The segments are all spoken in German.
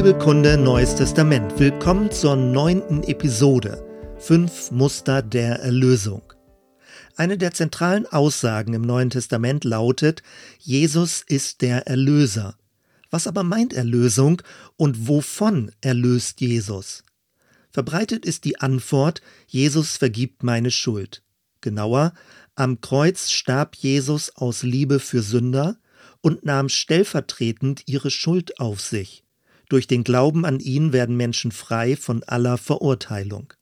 Bibelkunde Neues Testament. Willkommen zur neunten Episode. Fünf Muster der Erlösung. Eine der zentralen Aussagen im Neuen Testament lautet, Jesus ist der Erlöser. Was aber meint Erlösung und wovon erlöst Jesus? Verbreitet ist die Antwort, Jesus vergibt meine Schuld. Genauer, am Kreuz starb Jesus aus Liebe für Sünder und nahm stellvertretend ihre Schuld auf sich. Durch den Glauben an ihn werden Menschen frei von aller Verurteilung.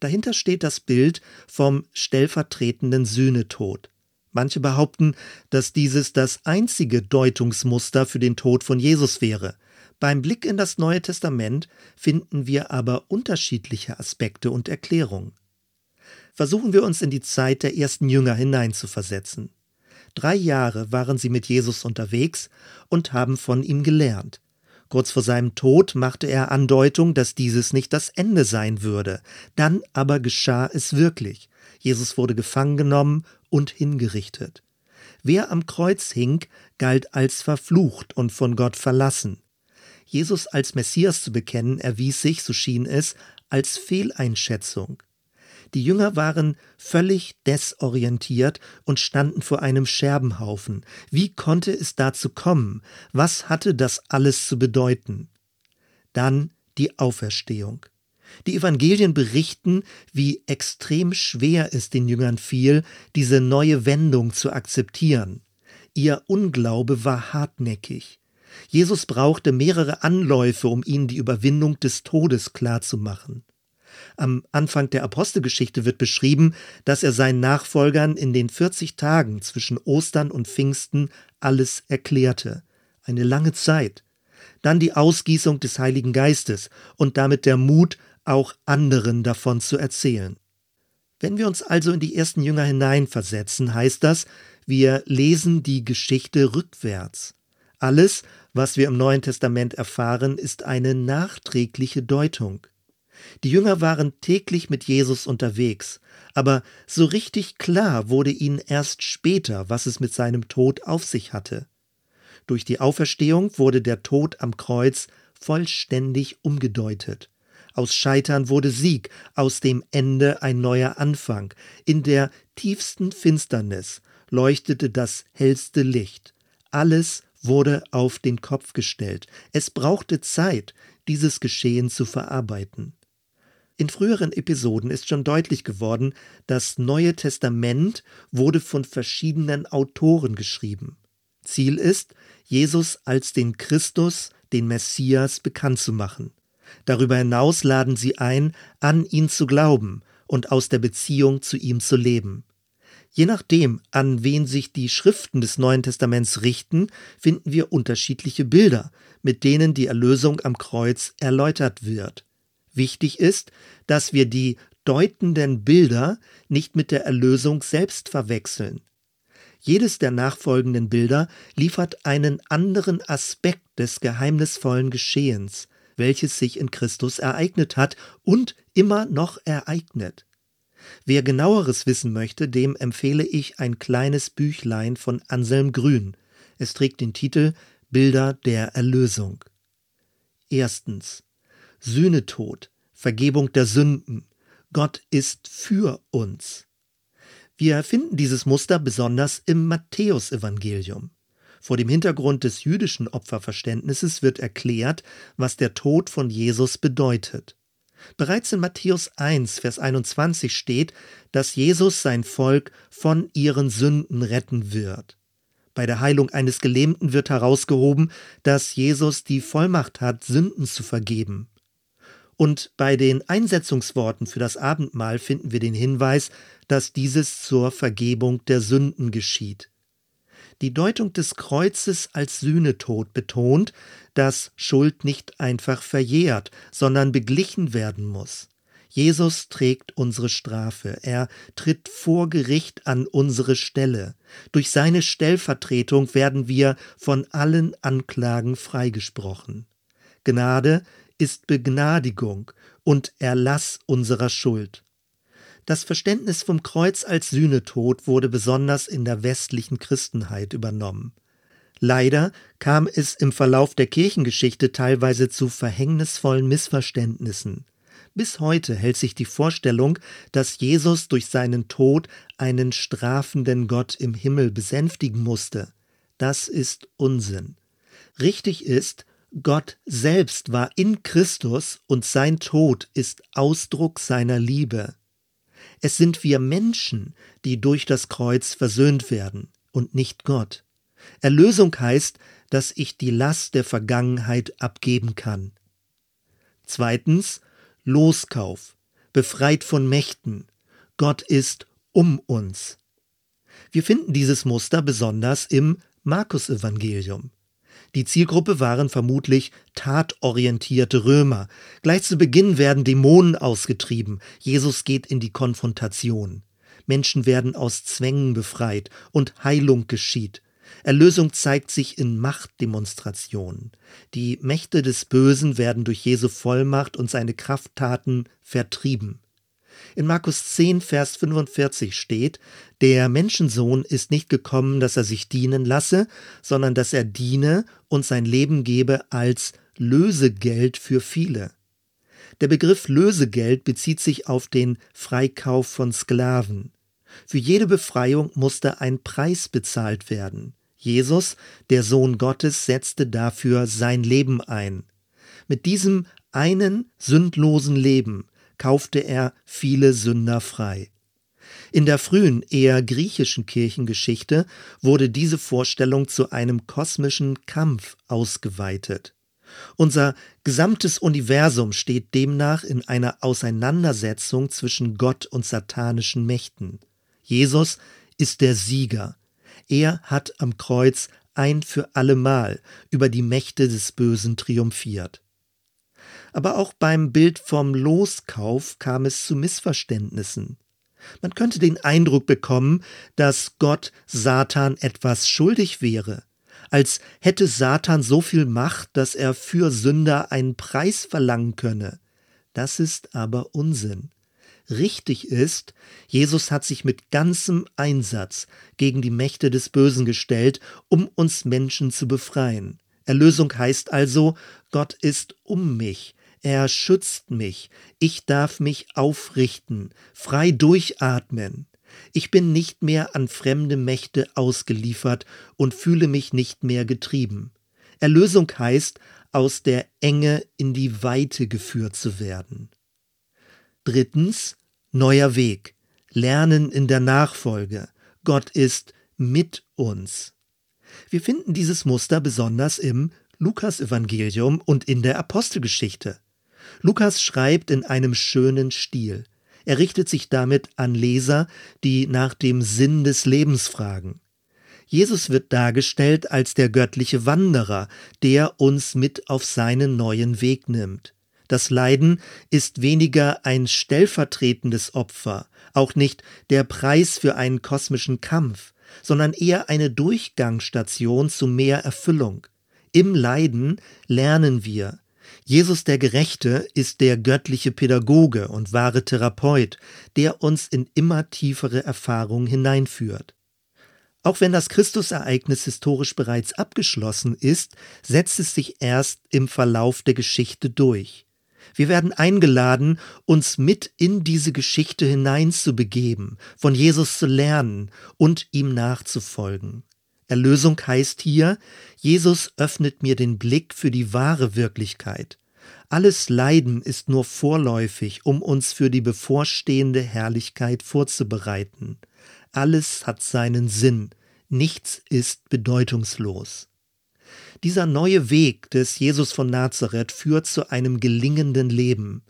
Dahinter steht das Bild vom stellvertretenden Sühnetod. Manche behaupten, dass dieses das einzige Deutungsmuster für den Tod von Jesus wäre. Beim Blick in das Neue Testament finden wir aber unterschiedliche Aspekte und Erklärungen. Versuchen wir uns in die Zeit der ersten Jünger hineinzuversetzen. Drei Jahre waren sie mit Jesus unterwegs und haben von ihm gelernt. Kurz vor seinem Tod machte er Andeutung, dass dieses nicht das Ende sein würde. Dann aber geschah es wirklich. Jesus wurde gefangen genommen und hingerichtet. Wer am Kreuz hing, galt als verflucht und von Gott verlassen. Jesus als Messias zu bekennen erwies sich, so schien es, als Fehleinschätzung. Die Jünger waren völlig desorientiert und standen vor einem Scherbenhaufen. Wie konnte es dazu kommen? Was hatte das alles zu bedeuten? Dann die Auferstehung. Die Evangelien berichten, wie extrem schwer es den Jüngern fiel, diese neue Wendung zu akzeptieren. Ihr Unglaube war hartnäckig. Jesus brauchte mehrere Anläufe, um ihnen die Überwindung des Todes klarzumachen. Am Anfang der Apostelgeschichte wird beschrieben, dass er seinen Nachfolgern in den 40 Tagen zwischen Ostern und Pfingsten alles erklärte. Eine lange Zeit. Dann die Ausgießung des Heiligen Geistes und damit der Mut, auch anderen davon zu erzählen. Wenn wir uns also in die ersten Jünger hineinversetzen, heißt das, wir lesen die Geschichte rückwärts. Alles, was wir im Neuen Testament erfahren, ist eine nachträgliche Deutung. Die Jünger waren täglich mit Jesus unterwegs, aber so richtig klar wurde ihnen erst später, was es mit seinem Tod auf sich hatte. Durch die Auferstehung wurde der Tod am Kreuz vollständig umgedeutet. Aus Scheitern wurde Sieg, aus dem Ende ein neuer Anfang. In der tiefsten Finsternis leuchtete das hellste Licht. Alles wurde auf den Kopf gestellt. Es brauchte Zeit, dieses Geschehen zu verarbeiten. In früheren Episoden ist schon deutlich geworden, das Neue Testament wurde von verschiedenen Autoren geschrieben. Ziel ist, Jesus als den Christus, den Messias bekannt zu machen. Darüber hinaus laden sie ein, an ihn zu glauben und aus der Beziehung zu ihm zu leben. Je nachdem, an wen sich die Schriften des Neuen Testaments richten, finden wir unterschiedliche Bilder, mit denen die Erlösung am Kreuz erläutert wird. Wichtig ist, dass wir die deutenden Bilder nicht mit der Erlösung selbst verwechseln. Jedes der nachfolgenden Bilder liefert einen anderen Aspekt des geheimnisvollen Geschehens, welches sich in Christus ereignet hat und immer noch ereignet. Wer genaueres wissen möchte, dem empfehle ich ein kleines Büchlein von Anselm Grün. Es trägt den Titel Bilder der Erlösung. Erstens Sühnetod, Vergebung der Sünden. Gott ist für uns. Wir finden dieses Muster besonders im Matthäusevangelium. Vor dem Hintergrund des jüdischen Opferverständnisses wird erklärt, was der Tod von Jesus bedeutet. Bereits in Matthäus 1, Vers 21 steht, dass Jesus sein Volk von ihren Sünden retten wird. Bei der Heilung eines Gelähmten wird herausgehoben, dass Jesus die Vollmacht hat, Sünden zu vergeben. Und bei den Einsetzungsworten für das Abendmahl finden wir den Hinweis, dass dieses zur Vergebung der Sünden geschieht. Die Deutung des Kreuzes als Sühnetod betont, dass Schuld nicht einfach verjährt, sondern beglichen werden muss. Jesus trägt unsere Strafe, er tritt vor Gericht an unsere Stelle. Durch seine Stellvertretung werden wir von allen Anklagen freigesprochen. Gnade ist Begnadigung und Erlass unserer Schuld. Das Verständnis vom Kreuz als Sühnetod wurde besonders in der westlichen Christenheit übernommen. Leider kam es im Verlauf der Kirchengeschichte teilweise zu verhängnisvollen Missverständnissen. Bis heute hält sich die Vorstellung, dass Jesus durch seinen Tod einen strafenden Gott im Himmel besänftigen musste. Das ist Unsinn. Richtig ist, Gott selbst war in Christus und sein Tod ist Ausdruck seiner Liebe. Es sind wir Menschen, die durch das Kreuz versöhnt werden und nicht Gott. Erlösung heißt, dass ich die Last der Vergangenheit abgeben kann. Zweitens, Loskauf, befreit von Mächten. Gott ist um uns. Wir finden dieses Muster besonders im Markus-Evangelium. Die Zielgruppe waren vermutlich tatorientierte Römer. Gleich zu Beginn werden Dämonen ausgetrieben. Jesus geht in die Konfrontation. Menschen werden aus Zwängen befreit und Heilung geschieht. Erlösung zeigt sich in Machtdemonstrationen. Die Mächte des Bösen werden durch Jesu Vollmacht und seine Krafttaten vertrieben. In Markus 10, Vers 45 steht, der Menschensohn ist nicht gekommen, dass er sich dienen lasse, sondern dass er diene und sein Leben gebe als Lösegeld für viele. Der Begriff Lösegeld bezieht sich auf den Freikauf von Sklaven. Für jede Befreiung musste ein Preis bezahlt werden. Jesus, der Sohn Gottes, setzte dafür sein Leben ein. Mit diesem einen sündlosen Leben kaufte er viele Sünder frei. In der frühen, eher griechischen Kirchengeschichte wurde diese Vorstellung zu einem kosmischen Kampf ausgeweitet. Unser gesamtes Universum steht demnach in einer Auseinandersetzung zwischen Gott und satanischen Mächten. Jesus ist der Sieger. Er hat am Kreuz ein für allemal über die Mächte des Bösen triumphiert. Aber auch beim Bild vom Loskauf kam es zu Missverständnissen. Man könnte den Eindruck bekommen, dass Gott Satan etwas schuldig wäre, als hätte Satan so viel Macht, dass er für Sünder einen Preis verlangen könne. Das ist aber Unsinn. Richtig ist, Jesus hat sich mit ganzem Einsatz gegen die Mächte des Bösen gestellt, um uns Menschen zu befreien. Erlösung heißt also, Gott ist um mich, er schützt mich. Ich darf mich aufrichten, frei durchatmen. Ich bin nicht mehr an fremde Mächte ausgeliefert und fühle mich nicht mehr getrieben. Erlösung heißt, aus der Enge in die Weite geführt zu werden. Drittens, neuer Weg. Lernen in der Nachfolge. Gott ist mit uns. Wir finden dieses Muster besonders im Lukasevangelium und in der Apostelgeschichte. Lukas schreibt in einem schönen Stil. Er richtet sich damit an Leser, die nach dem Sinn des Lebens fragen. Jesus wird dargestellt als der göttliche Wanderer, der uns mit auf seinen neuen Weg nimmt. Das Leiden ist weniger ein stellvertretendes Opfer, auch nicht der Preis für einen kosmischen Kampf, sondern eher eine Durchgangsstation zu mehr Erfüllung. Im Leiden lernen wir, Jesus der Gerechte ist der göttliche Pädagoge und wahre Therapeut, der uns in immer tiefere Erfahrungen hineinführt. Auch wenn das Christusereignis historisch bereits abgeschlossen ist, setzt es sich erst im Verlauf der Geschichte durch. Wir werden eingeladen, uns mit in diese Geschichte hineinzubegeben, von Jesus zu lernen und ihm nachzufolgen. Erlösung heißt hier, Jesus öffnet mir den Blick für die wahre Wirklichkeit. Alles Leiden ist nur vorläufig, um uns für die bevorstehende Herrlichkeit vorzubereiten. Alles hat seinen Sinn, nichts ist bedeutungslos. Dieser neue Weg des Jesus von Nazareth führt zu einem gelingenden Leben.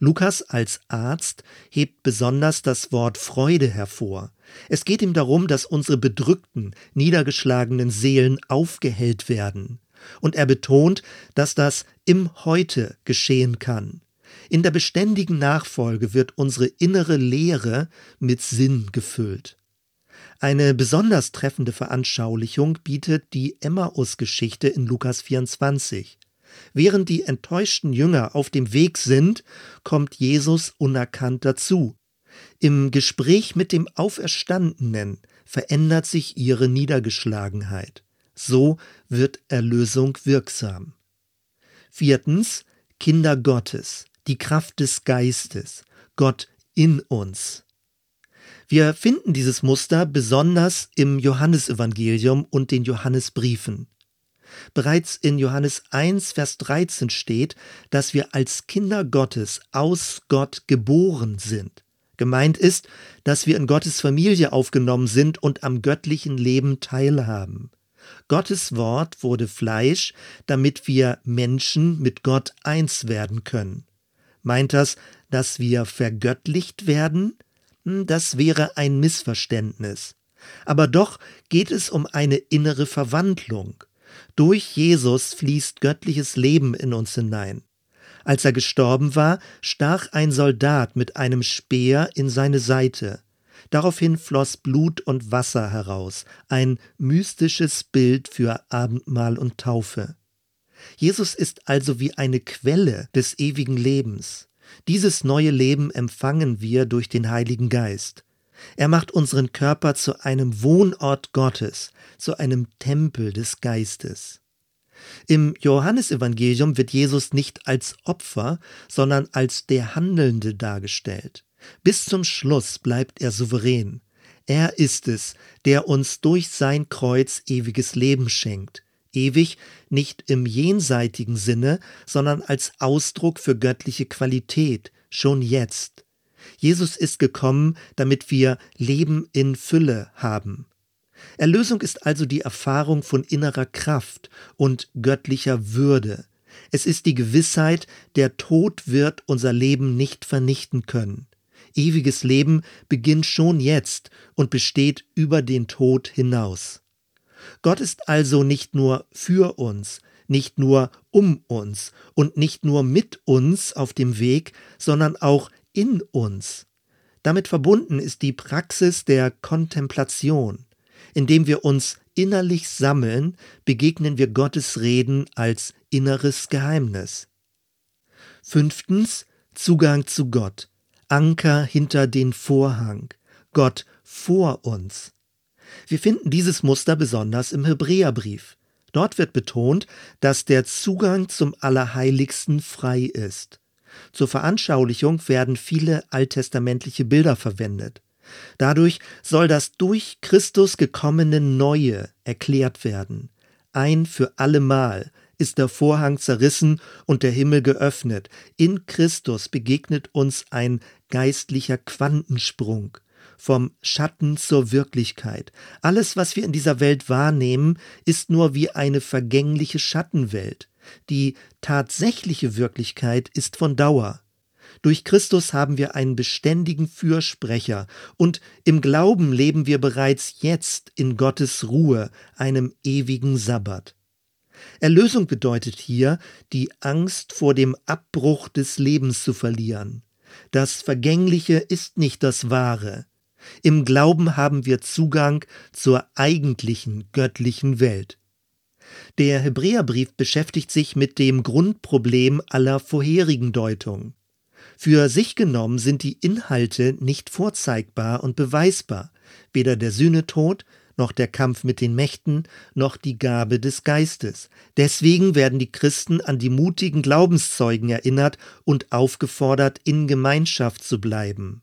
Lukas als Arzt hebt besonders das Wort Freude hervor. Es geht ihm darum, dass unsere bedrückten, niedergeschlagenen Seelen aufgehellt werden. Und er betont, dass das im Heute geschehen kann. In der beständigen Nachfolge wird unsere innere Leere mit Sinn gefüllt. Eine besonders treffende Veranschaulichung bietet die Emmaus-Geschichte in Lukas 24. Während die enttäuschten Jünger auf dem Weg sind, kommt Jesus unerkannt dazu. Im Gespräch mit dem Auferstandenen verändert sich ihre Niedergeschlagenheit. So wird Erlösung wirksam. Viertens, Kinder Gottes, die Kraft des Geistes, Gott in uns. Wir finden dieses Muster besonders im Johannesevangelium und den Johannesbriefen. Bereits in Johannes 1, Vers 13 steht, dass wir als Kinder Gottes aus Gott geboren sind. Gemeint ist, dass wir in Gottes Familie aufgenommen sind und am göttlichen Leben teilhaben. Gottes Wort wurde Fleisch, damit wir Menschen mit Gott eins werden können. Meint das, dass wir vergöttlicht werden? Hm, das wäre ein Missverständnis. Aber doch geht es um eine innere Verwandlung. Durch Jesus fließt göttliches Leben in uns hinein. Als er gestorben war, stach ein Soldat mit einem Speer in seine Seite. Daraufhin floss Blut und Wasser heraus, ein mystisches Bild für Abendmahl und Taufe. Jesus ist also wie eine Quelle des ewigen Lebens. Dieses neue Leben empfangen wir durch den Heiligen Geist. Er macht unseren Körper zu einem Wohnort Gottes, zu einem Tempel des Geistes. Im Johannesevangelium wird Jesus nicht als Opfer, sondern als der Handelnde dargestellt. Bis zum Schluss bleibt er souverän. Er ist es, der uns durch sein Kreuz ewiges Leben schenkt. Ewig nicht im jenseitigen Sinne, sondern als Ausdruck für göttliche Qualität, schon jetzt. Jesus ist gekommen, damit wir Leben in Fülle haben. Erlösung ist also die Erfahrung von innerer Kraft und göttlicher Würde. Es ist die Gewissheit, der Tod wird unser Leben nicht vernichten können. Ewiges Leben beginnt schon jetzt und besteht über den Tod hinaus. Gott ist also nicht nur für uns, nicht nur um uns und nicht nur mit uns auf dem Weg, sondern auch in uns. Damit verbunden ist die Praxis der Kontemplation. Indem wir uns innerlich sammeln, begegnen wir Gottes Reden als inneres Geheimnis. Fünftens Zugang zu Gott. Anker hinter den Vorhang. Gott vor uns. Wir finden dieses Muster besonders im Hebräerbrief. Dort wird betont, dass der Zugang zum Allerheiligsten frei ist. Zur Veranschaulichung werden viele alttestamentliche Bilder verwendet. Dadurch soll das durch Christus gekommene Neue erklärt werden. Ein für allemal ist der Vorhang zerrissen und der Himmel geöffnet. In Christus begegnet uns ein geistlicher Quantensprung vom Schatten zur Wirklichkeit. Alles, was wir in dieser Welt wahrnehmen, ist nur wie eine vergängliche Schattenwelt. Die tatsächliche Wirklichkeit ist von Dauer. Durch Christus haben wir einen beständigen Fürsprecher und im Glauben leben wir bereits jetzt in Gottes Ruhe, einem ewigen Sabbat. Erlösung bedeutet hier, die Angst vor dem Abbruch des Lebens zu verlieren. Das Vergängliche ist nicht das Wahre. Im Glauben haben wir Zugang zur eigentlichen göttlichen Welt. Der Hebräerbrief beschäftigt sich mit dem Grundproblem aller vorherigen Deutungen. Für sich genommen sind die Inhalte nicht vorzeigbar und beweisbar, weder der Sühnetod noch der Kampf mit den Mächten, noch die Gabe des Geistes. Deswegen werden die Christen an die mutigen Glaubenszeugen erinnert und aufgefordert, in Gemeinschaft zu bleiben.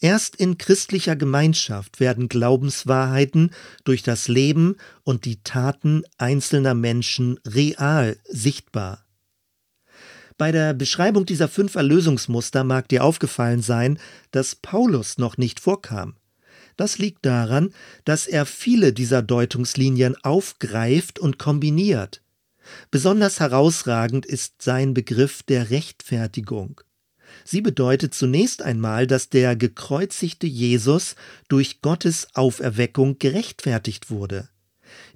Erst in christlicher Gemeinschaft werden Glaubenswahrheiten durch das Leben und die Taten einzelner Menschen real sichtbar. Bei der Beschreibung dieser fünf Erlösungsmuster mag dir aufgefallen sein, dass Paulus noch nicht vorkam. Das liegt daran, dass er viele dieser Deutungslinien aufgreift und kombiniert. Besonders herausragend ist sein Begriff der Rechtfertigung. Sie bedeutet zunächst einmal, dass der gekreuzigte Jesus durch Gottes Auferweckung gerechtfertigt wurde.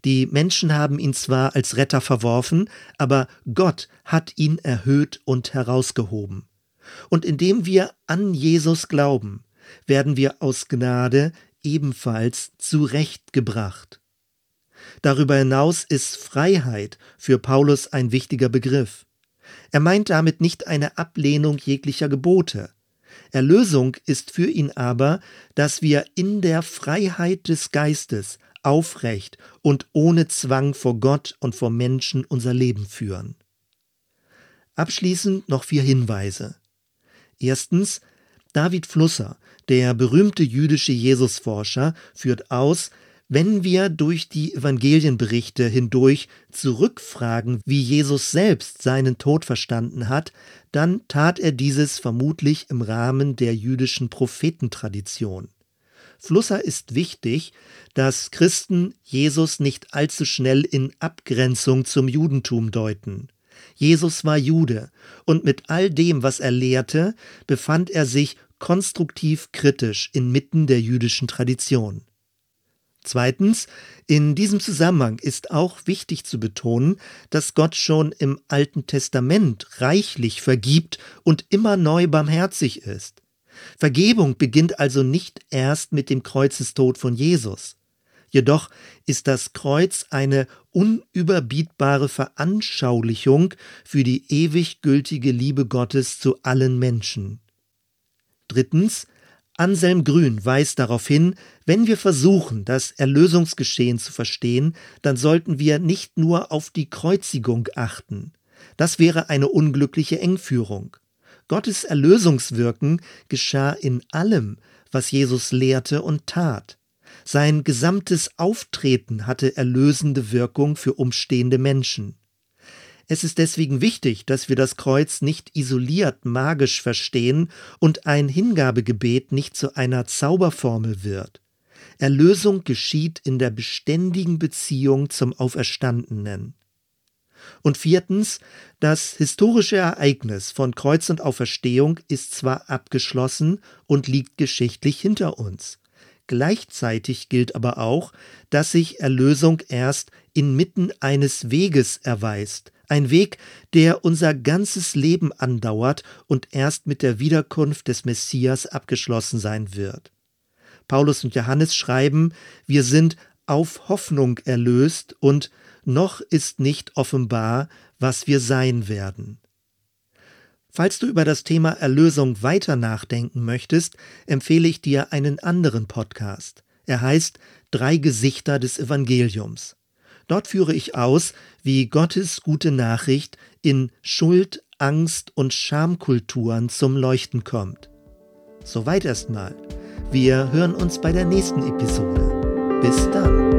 Die Menschen haben ihn zwar als Retter verworfen, aber Gott hat ihn erhöht und herausgehoben. Und indem wir an Jesus glauben, werden wir aus Gnade ebenfalls zurechtgebracht. Darüber hinaus ist Freiheit für Paulus ein wichtiger Begriff. Er meint damit nicht eine Ablehnung jeglicher Gebote. Erlösung ist für ihn aber, dass wir in der Freiheit des Geistes aufrecht und ohne Zwang vor Gott und vor Menschen unser Leben führen. Abschließend noch vier Hinweise. Erstens, David Flusser, der berühmte jüdische Jesusforscher, führt aus, wenn wir durch die Evangelienberichte hindurch zurückfragen, wie Jesus selbst seinen Tod verstanden hat, dann tat er dieses vermutlich im Rahmen der jüdischen Prophetentradition. Flusser ist wichtig, dass Christen Jesus nicht allzu schnell in Abgrenzung zum Judentum deuten. Jesus war Jude und mit all dem, was er lehrte, befand er sich konstruktiv kritisch inmitten der jüdischen Tradition. Zweitens, in diesem Zusammenhang ist auch wichtig zu betonen, dass Gott schon im Alten Testament reichlich vergibt und immer neu barmherzig ist. Vergebung beginnt also nicht erst mit dem Kreuzestod von Jesus. Jedoch ist das Kreuz eine unüberbietbare Veranschaulichung für die ewig gültige Liebe Gottes zu allen Menschen. Drittens, Anselm Grün weist darauf hin, wenn wir versuchen, das Erlösungsgeschehen zu verstehen, dann sollten wir nicht nur auf die Kreuzigung achten. Das wäre eine unglückliche Engführung. Gottes Erlösungswirken geschah in allem, was Jesus lehrte und tat. Sein gesamtes Auftreten hatte erlösende Wirkung für umstehende Menschen. Es ist deswegen wichtig, dass wir das Kreuz nicht isoliert magisch verstehen und ein Hingabegebet nicht zu einer Zauberformel wird. Erlösung geschieht in der beständigen Beziehung zum Auferstandenen. Und viertens, das historische Ereignis von Kreuz und Auferstehung ist zwar abgeschlossen und liegt geschichtlich hinter uns. Gleichzeitig gilt aber auch, dass sich Erlösung erst inmitten eines Weges erweist, ein Weg, der unser ganzes Leben andauert und erst mit der Wiederkunft des Messias abgeschlossen sein wird. Paulus und Johannes schreiben, wir sind auf Hoffnung erlöst und noch ist nicht offenbar, was wir sein werden. Falls du über das Thema Erlösung weiter nachdenken möchtest, empfehle ich dir einen anderen Podcast. Er heißt Drei Gesichter des Evangeliums. Dort führe ich aus, wie Gottes gute Nachricht in Schuld, Angst und Schamkulturen zum Leuchten kommt. Soweit erstmal. Wir hören uns bei der nächsten Episode. Bis dann.